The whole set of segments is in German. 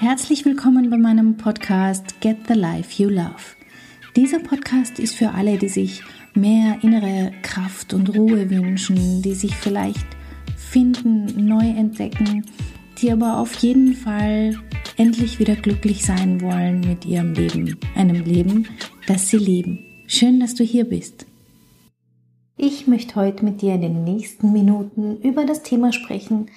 Herzlich willkommen bei meinem Podcast Get the Life You Love. Dieser Podcast ist für alle, die sich mehr innere Kraft und Ruhe wünschen, die sich vielleicht finden, neu entdecken, die aber auf jeden Fall endlich wieder glücklich sein wollen mit ihrem Leben, einem Leben, das sie lieben. Schön, dass du hier bist. Ich möchte heute mit dir in den nächsten Minuten über das Thema sprechen,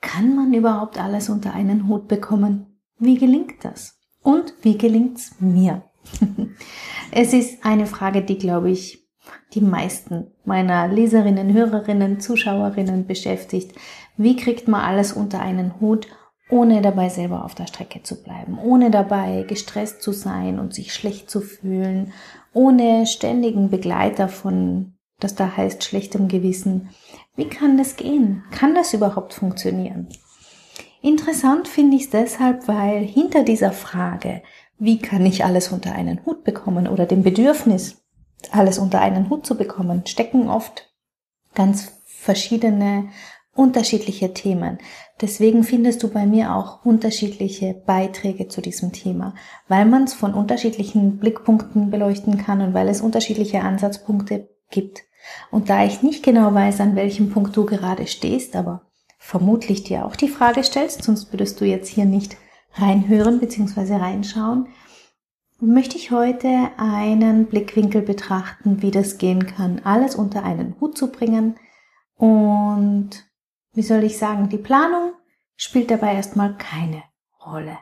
kann man überhaupt alles unter einen Hut bekommen? Wie gelingt das? Und wie gelingt's mir? es ist eine Frage, die, glaube ich, die meisten meiner Leserinnen, Hörerinnen, Zuschauerinnen beschäftigt. Wie kriegt man alles unter einen Hut, ohne dabei selber auf der Strecke zu bleiben, ohne dabei gestresst zu sein und sich schlecht zu fühlen, ohne ständigen Begleiter von, das da heißt, schlechtem Gewissen. Wie kann das gehen? Kann das überhaupt funktionieren? Interessant finde ich es deshalb, weil hinter dieser Frage, wie kann ich alles unter einen Hut bekommen oder dem Bedürfnis, alles unter einen Hut zu bekommen, stecken oft ganz verschiedene unterschiedliche Themen. Deswegen findest du bei mir auch unterschiedliche Beiträge zu diesem Thema, weil man es von unterschiedlichen Blickpunkten beleuchten kann und weil es unterschiedliche Ansatzpunkte gibt. Und da ich nicht genau weiß, an welchem Punkt du gerade stehst, aber vermutlich dir auch die Frage stellst, sonst würdest du jetzt hier nicht reinhören bzw. reinschauen, möchte ich heute einen Blickwinkel betrachten, wie das gehen kann, alles unter einen Hut zu bringen. Und wie soll ich sagen, die Planung spielt dabei erstmal keine Rolle.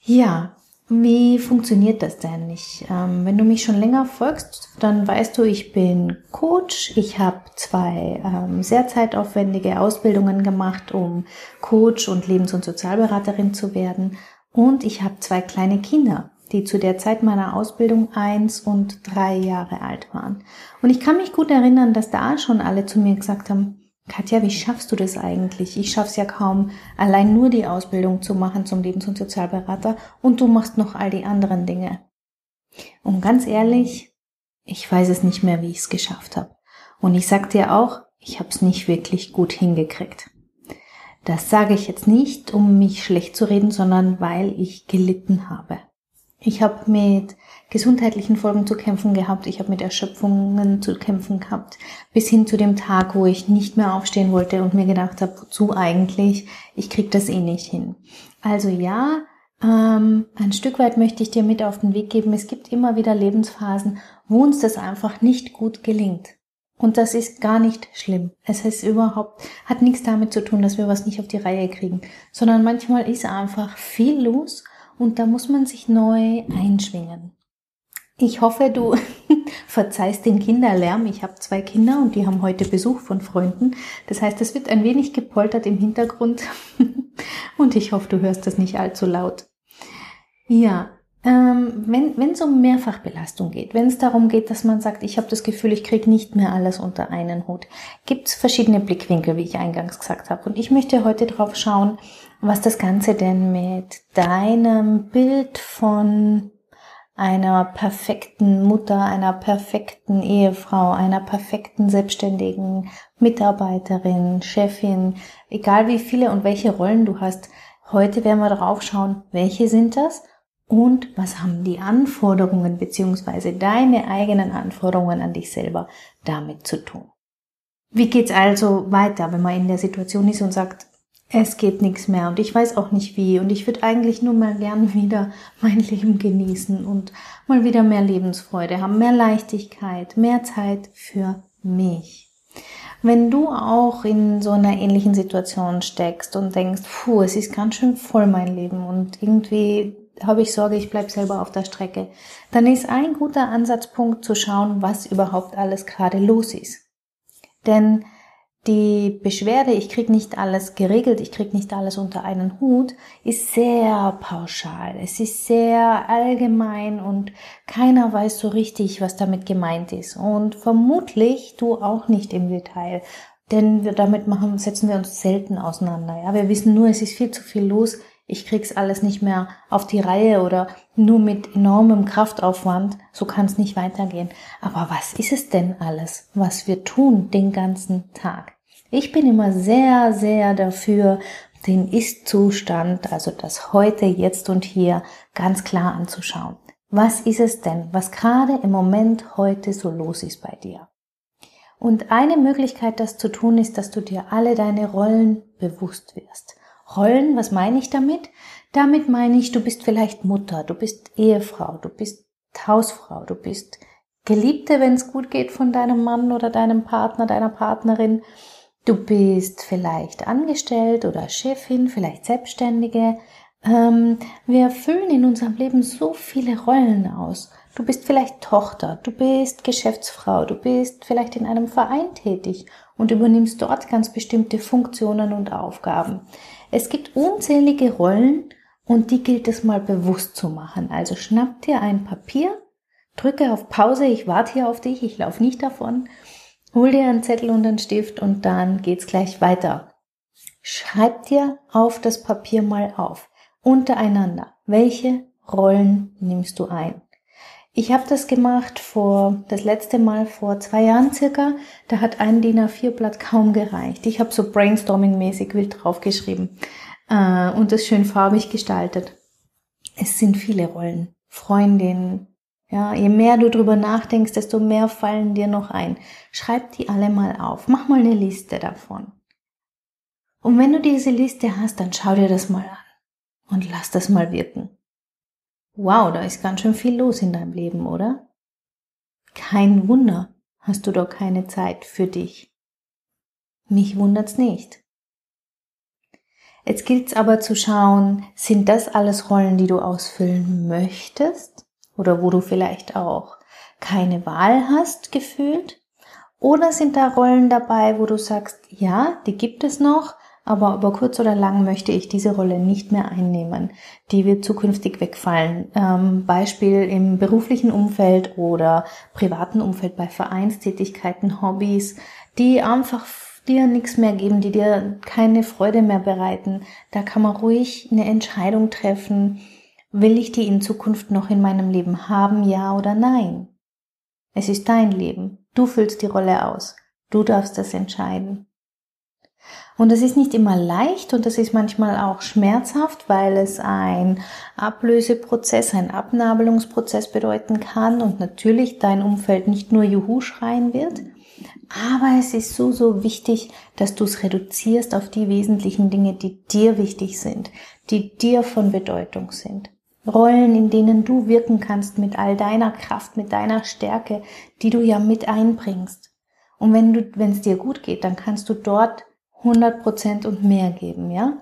Ja, wie funktioniert das denn? Ich, ähm, wenn du mich schon länger folgst, dann weißt du, ich bin Coach. Ich habe zwei ähm, sehr zeitaufwendige Ausbildungen gemacht, um Coach und Lebens- und Sozialberaterin zu werden. Und ich habe zwei kleine Kinder, die zu der Zeit meiner Ausbildung eins und drei Jahre alt waren. Und ich kann mich gut erinnern, dass da schon alle zu mir gesagt haben, Katja, wie schaffst du das eigentlich? Ich schaff's ja kaum, allein nur die Ausbildung zu machen zum Lebens- und Sozialberater und du machst noch all die anderen Dinge. Und ganz ehrlich, ich weiß es nicht mehr, wie ich es geschafft habe. Und ich sag dir auch, ich habe es nicht wirklich gut hingekriegt. Das sage ich jetzt nicht, um mich schlecht zu reden, sondern weil ich gelitten habe. Ich habe mit gesundheitlichen Folgen zu kämpfen gehabt, ich habe mit Erschöpfungen zu kämpfen gehabt, bis hin zu dem Tag, wo ich nicht mehr aufstehen wollte und mir gedacht habe, wozu eigentlich, ich krieg das eh nicht hin. Also ja, ähm, ein Stück weit möchte ich dir mit auf den Weg geben, es gibt immer wieder Lebensphasen, wo uns das einfach nicht gut gelingt. Und das ist gar nicht schlimm. Es ist überhaupt, hat nichts damit zu tun, dass wir was nicht auf die Reihe kriegen, sondern manchmal ist einfach viel los und da muss man sich neu einschwingen. Ich hoffe, du verzeihst den Kinderlärm. Ich habe zwei Kinder und die haben heute Besuch von Freunden. Das heißt, es wird ein wenig gepoltert im Hintergrund und ich hoffe, du hörst das nicht allzu laut. Ja, ähm, wenn es um Mehrfachbelastung geht, wenn es darum geht, dass man sagt, ich habe das Gefühl, ich kriege nicht mehr alles unter einen Hut, gibt es verschiedene Blickwinkel, wie ich eingangs gesagt habe. Und ich möchte heute drauf schauen, was das Ganze denn mit deinem Bild von einer perfekten Mutter, einer perfekten Ehefrau, einer perfekten selbstständigen Mitarbeiterin, Chefin, egal wie viele und welche Rollen du hast. Heute werden wir darauf schauen, welche sind das und was haben die Anforderungen beziehungsweise deine eigenen Anforderungen an dich selber damit zu tun. Wie geht's also weiter, wenn man in der Situation ist und sagt, es geht nichts mehr und ich weiß auch nicht wie und ich würde eigentlich nur mal gern wieder mein Leben genießen und mal wieder mehr Lebensfreude haben, mehr Leichtigkeit, mehr Zeit für mich. Wenn du auch in so einer ähnlichen Situation steckst und denkst, puh, es ist ganz schön voll mein Leben und irgendwie habe ich Sorge, ich bleibe selber auf der Strecke, dann ist ein guter Ansatzpunkt zu schauen, was überhaupt alles gerade los ist. Denn die Beschwerde, ich krieg nicht alles geregelt, ich krieg nicht alles unter einen Hut, ist sehr pauschal. Es ist sehr allgemein und keiner weiß so richtig, was damit gemeint ist. Und vermutlich du auch nicht im Detail. Denn wir damit machen, setzen wir uns selten auseinander. Ja, wir wissen nur, es ist viel zu viel los. Ich krieg's alles nicht mehr auf die Reihe oder nur mit enormem Kraftaufwand. So kann es nicht weitergehen. Aber was ist es denn alles, was wir tun den ganzen Tag? Ich bin immer sehr, sehr dafür, den Ist-Zustand, also das Heute, Jetzt und Hier ganz klar anzuschauen. Was ist es denn, was gerade im Moment heute so los ist bei dir? Und eine Möglichkeit, das zu tun, ist, dass du dir alle deine Rollen bewusst wirst. Rollen, was meine ich damit? Damit meine ich, du bist vielleicht Mutter, du bist Ehefrau, du bist Hausfrau, du bist Geliebte, wenn es gut geht von deinem Mann oder deinem Partner, deiner Partnerin. Du bist vielleicht angestellt oder Chefin, vielleicht Selbstständige. Ähm, wir füllen in unserem Leben so viele Rollen aus. Du bist vielleicht Tochter, du bist Geschäftsfrau, du bist vielleicht in einem Verein tätig und übernimmst dort ganz bestimmte Funktionen und Aufgaben. Es gibt unzählige Rollen und die gilt es mal bewusst zu machen. Also schnapp dir ein Papier, drücke auf Pause, ich warte hier auf dich, ich laufe nicht davon, hol dir einen Zettel und einen Stift und dann geht's gleich weiter. Schreib dir auf das Papier mal auf, untereinander, welche Rollen nimmst du ein? Ich habe das gemacht vor das letzte Mal vor zwei Jahren circa. Da hat ein DIN A4-Blatt kaum gereicht. Ich habe so brainstorming-mäßig wild draufgeschrieben äh, und das schön farbig gestaltet. Es sind viele Rollen. Freundin, ja, je mehr du drüber nachdenkst, desto mehr fallen dir noch ein. Schreib die alle mal auf. Mach mal eine Liste davon. Und wenn du diese Liste hast, dann schau dir das mal an und lass das mal wirken. Wow, da ist ganz schön viel los in deinem Leben, oder? Kein Wunder, hast du doch keine Zeit für dich. Mich wundert's nicht. Jetzt gilt's aber zu schauen, sind das alles Rollen, die du ausfüllen möchtest? Oder wo du vielleicht auch keine Wahl hast gefühlt? Oder sind da Rollen dabei, wo du sagst, ja, die gibt es noch, aber über kurz oder lang möchte ich diese Rolle nicht mehr einnehmen. Die wird zukünftig wegfallen. Ähm, Beispiel im beruflichen Umfeld oder privaten Umfeld bei Vereinstätigkeiten, Hobbys, die einfach dir nichts mehr geben, die dir keine Freude mehr bereiten. Da kann man ruhig eine Entscheidung treffen. Will ich die in Zukunft noch in meinem Leben haben, ja oder nein? Es ist dein Leben. Du füllst die Rolle aus. Du darfst das entscheiden. Und es ist nicht immer leicht und es ist manchmal auch schmerzhaft, weil es ein Ablöseprozess, ein Abnabelungsprozess bedeuten kann und natürlich dein Umfeld nicht nur Juhu schreien wird. Aber es ist so, so wichtig, dass du es reduzierst auf die wesentlichen Dinge, die dir wichtig sind, die dir von Bedeutung sind. Rollen, in denen du wirken kannst mit all deiner Kraft, mit deiner Stärke, die du ja mit einbringst. Und wenn du, wenn es dir gut geht, dann kannst du dort 100 Prozent und mehr geben, ja.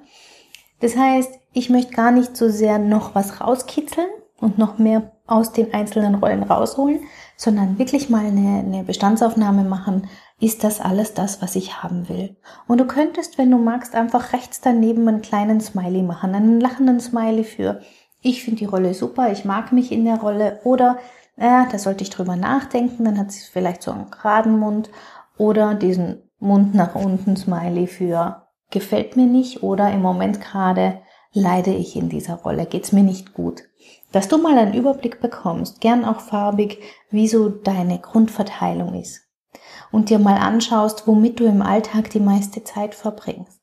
Das heißt, ich möchte gar nicht so sehr noch was rauskitzeln und noch mehr aus den einzelnen Rollen rausholen, sondern wirklich mal eine, eine Bestandsaufnahme machen. Ist das alles das, was ich haben will? Und du könntest, wenn du magst, einfach rechts daneben einen kleinen Smiley machen, einen lachenden Smiley für ich finde die Rolle super, ich mag mich in der Rolle oder äh, da sollte ich drüber nachdenken, dann hat sie vielleicht so einen geraden Mund oder diesen Mund nach unten Smiley für gefällt mir nicht oder im Moment gerade leide ich in dieser Rolle, geht's mir nicht gut. Dass du mal einen Überblick bekommst, gern auch farbig, wie so deine Grundverteilung ist. Und dir mal anschaust, womit du im Alltag die meiste Zeit verbringst.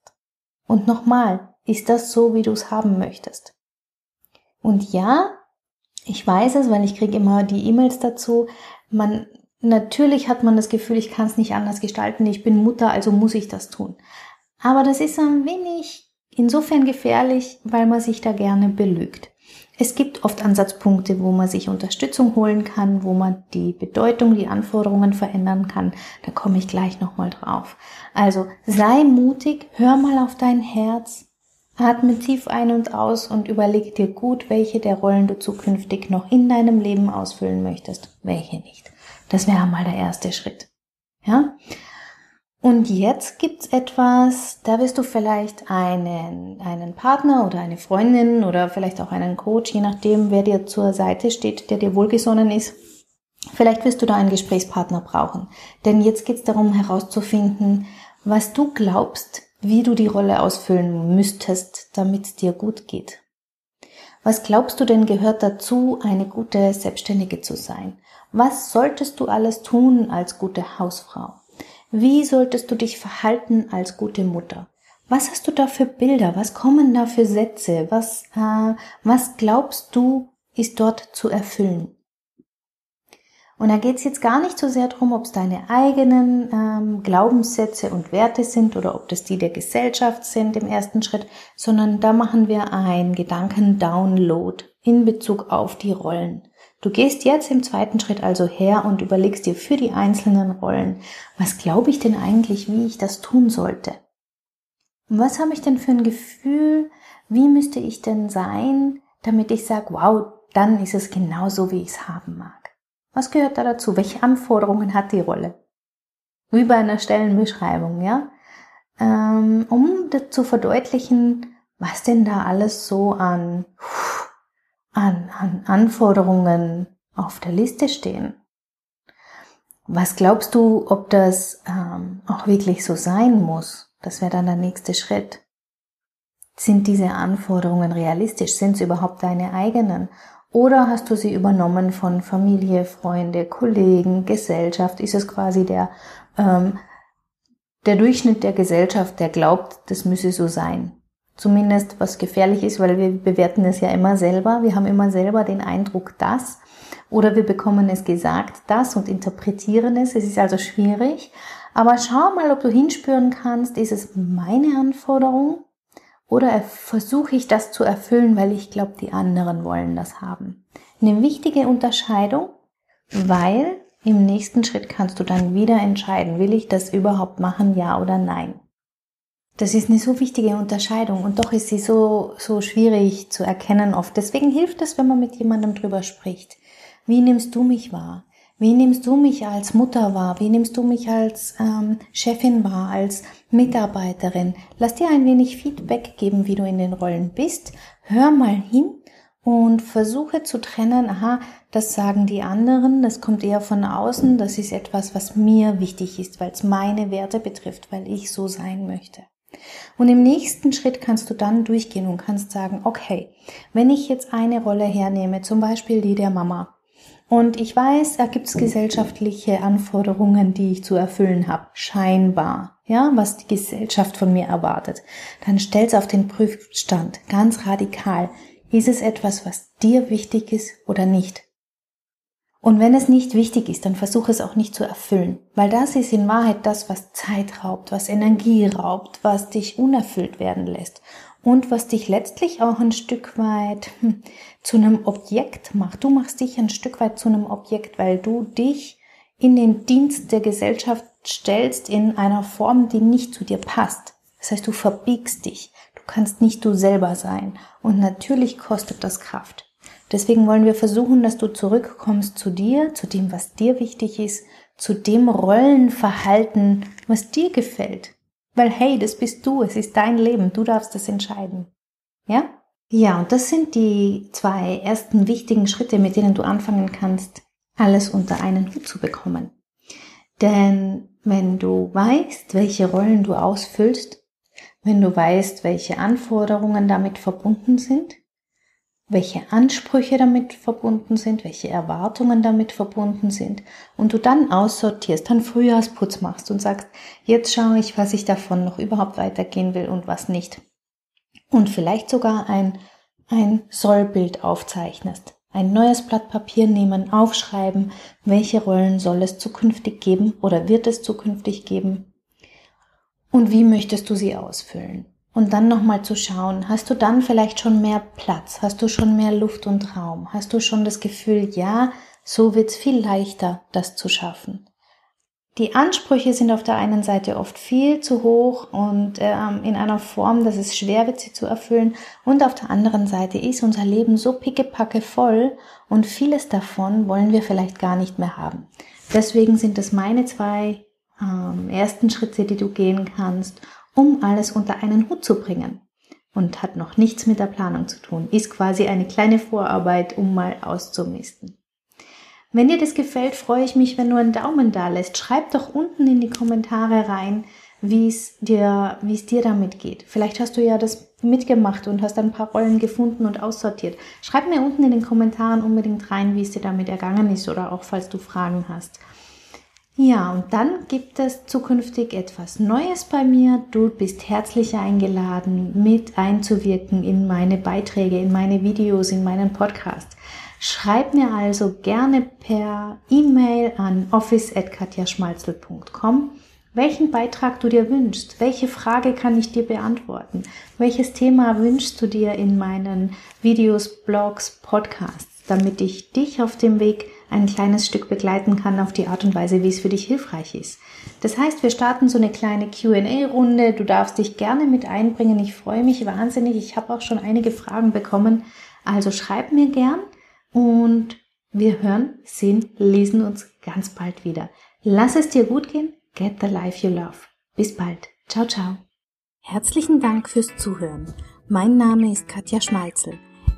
Und nochmal, ist das so, wie du es haben möchtest? Und ja, ich weiß es, weil ich kriege immer die E-Mails dazu. Man Natürlich hat man das Gefühl, ich kann es nicht anders gestalten, ich bin Mutter, also muss ich das tun. Aber das ist ein wenig insofern gefährlich, weil man sich da gerne belügt. Es gibt oft Ansatzpunkte, wo man sich Unterstützung holen kann, wo man die Bedeutung, die Anforderungen verändern kann. Da komme ich gleich nochmal drauf. Also sei mutig, hör mal auf dein Herz, atme tief ein und aus und überleg dir gut, welche der Rollen du zukünftig noch in deinem Leben ausfüllen möchtest, welche nicht. Das wäre mal der erste Schritt. Ja? Und jetzt gibt's etwas, da wirst du vielleicht einen, einen Partner oder eine Freundin oder vielleicht auch einen Coach, je nachdem, wer dir zur Seite steht, der dir wohlgesonnen ist. Vielleicht wirst du da einen Gesprächspartner brauchen. Denn jetzt geht's darum herauszufinden, was du glaubst, wie du die Rolle ausfüllen müsstest, damit es dir gut geht. Was glaubst du denn gehört dazu, eine gute Selbstständige zu sein? Was solltest du alles tun als gute Hausfrau? Wie solltest du dich verhalten als gute Mutter? Was hast du da für Bilder? Was kommen da für Sätze? Was, äh, was glaubst du, ist dort zu erfüllen? Und da geht es jetzt gar nicht so sehr darum, ob es deine eigenen ähm, Glaubenssätze und Werte sind oder ob das die der Gesellschaft sind im ersten Schritt, sondern da machen wir ein Gedanken-Download in Bezug auf die Rollen. Du gehst jetzt im zweiten Schritt also her und überlegst dir für die einzelnen Rollen, was glaube ich denn eigentlich, wie ich das tun sollte? Und was habe ich denn für ein Gefühl, wie müsste ich denn sein, damit ich sage, wow, dann ist es genau so, wie ich es haben mag. Was gehört da dazu? Welche Anforderungen hat die Rolle? Wie bei einer Stellenbeschreibung, ja? Ähm, um zu verdeutlichen, was denn da alles so an, an, an Anforderungen auf der Liste stehen. Was glaubst du, ob das ähm, auch wirklich so sein muss? Das wäre dann der nächste Schritt. Sind diese Anforderungen realistisch? Sind sie überhaupt deine eigenen? Oder hast du sie übernommen von Familie, Freunde, Kollegen, Gesellschaft? Ist es quasi der, ähm, der Durchschnitt der Gesellschaft, der glaubt, das müsse so sein? Zumindest was gefährlich ist, weil wir bewerten es ja immer selber. Wir haben immer selber den Eindruck, dass. Oder wir bekommen es gesagt, das und interpretieren es. Es ist also schwierig. Aber schau mal, ob du hinspüren kannst, ist es meine Anforderung oder versuche ich das zu erfüllen, weil ich glaube, die anderen wollen das haben? Eine wichtige Unterscheidung, weil im nächsten Schritt kannst du dann wieder entscheiden, will ich das überhaupt machen, ja oder nein. Das ist eine so wichtige Unterscheidung und doch ist sie so, so schwierig zu erkennen oft. Deswegen hilft es, wenn man mit jemandem drüber spricht. Wie nimmst du mich wahr? Wie nimmst du mich als Mutter wahr? Wie nimmst du mich als ähm, Chefin wahr, als Mitarbeiterin? Lass dir ein wenig Feedback geben, wie du in den Rollen bist. Hör mal hin und versuche zu trennen, aha, das sagen die anderen, das kommt eher von außen, das ist etwas, was mir wichtig ist, weil es meine Werte betrifft, weil ich so sein möchte. Und im nächsten Schritt kannst du dann durchgehen und kannst sagen, okay, wenn ich jetzt eine Rolle hernehme, zum Beispiel die der Mama, und ich weiß, da gibt es gesellschaftliche Anforderungen, die ich zu erfüllen habe. Scheinbar. Ja, was die Gesellschaft von mir erwartet. Dann stell's auf den Prüfstand. Ganz radikal. Ist es etwas, was dir wichtig ist oder nicht? Und wenn es nicht wichtig ist, dann versuche es auch nicht zu erfüllen. Weil das ist in Wahrheit das, was Zeit raubt, was Energie raubt, was dich unerfüllt werden lässt und was dich letztlich auch ein Stück weit hm, zu einem Objekt macht. Du machst dich ein Stück weit zu einem Objekt, weil du dich in den Dienst der Gesellschaft stellst in einer Form, die nicht zu dir passt. Das heißt, du verbiegst dich. Du kannst nicht du selber sein. Und natürlich kostet das Kraft. Deswegen wollen wir versuchen, dass du zurückkommst zu dir, zu dem, was dir wichtig ist, zu dem Rollenverhalten, was dir gefällt. Weil hey, das bist du, es ist dein Leben, du darfst das entscheiden. Ja? Ja, und das sind die zwei ersten wichtigen Schritte, mit denen du anfangen kannst, alles unter einen Hut zu bekommen. Denn wenn du weißt, welche Rollen du ausfüllst, wenn du weißt, welche Anforderungen damit verbunden sind, welche Ansprüche damit verbunden sind, welche Erwartungen damit verbunden sind und du dann aussortierst, dann Frühjahrsputz machst und sagst, jetzt schaue ich, was ich davon noch überhaupt weitergehen will und was nicht. Und vielleicht sogar ein, ein Sollbild aufzeichnest. Ein neues Blatt Papier nehmen, aufschreiben, welche Rollen soll es zukünftig geben oder wird es zukünftig geben und wie möchtest du sie ausfüllen. Und dann nochmal zu schauen, hast du dann vielleicht schon mehr Platz? Hast du schon mehr Luft und Raum? Hast du schon das Gefühl, ja, so wird's viel leichter, das zu schaffen? Die Ansprüche sind auf der einen Seite oft viel zu hoch und ähm, in einer Form, dass es schwer wird, sie zu erfüllen. Und auf der anderen Seite ist unser Leben so pickepacke voll und vieles davon wollen wir vielleicht gar nicht mehr haben. Deswegen sind das meine zwei ähm, ersten Schritte, die du gehen kannst, um alles unter einen Hut zu bringen. Und hat noch nichts mit der Planung zu tun, ist quasi eine kleine Vorarbeit, um mal auszumisten. Wenn dir das gefällt, freue ich mich, wenn du einen Daumen da lässt. Schreib doch unten in die Kommentare rein, wie es dir, wie es dir damit geht. Vielleicht hast du ja das mitgemacht und hast ein paar Rollen gefunden und aussortiert. Schreib mir unten in den Kommentaren unbedingt rein, wie es dir damit ergangen ist oder auch falls du Fragen hast. Ja, und dann gibt es zukünftig etwas Neues bei mir. Du bist herzlich eingeladen, mit einzuwirken in meine Beiträge, in meine Videos, in meinen Podcast. Schreib mir also gerne per E-Mail an office.katjaschmalzel.com, welchen Beitrag du dir wünschst, welche Frage kann ich dir beantworten, welches Thema wünschst du dir in meinen Videos, Blogs, Podcasts, damit ich dich auf dem Weg ein kleines Stück begleiten kann auf die Art und Weise, wie es für dich hilfreich ist. Das heißt, wir starten so eine kleine QA-Runde. Du darfst dich gerne mit einbringen. Ich freue mich wahnsinnig. Ich habe auch schon einige Fragen bekommen. Also schreib mir gern und wir hören, sehen, lesen uns ganz bald wieder. Lass es dir gut gehen. Get the life you love. Bis bald. Ciao, ciao. Herzlichen Dank fürs Zuhören. Mein Name ist Katja Schmalzel.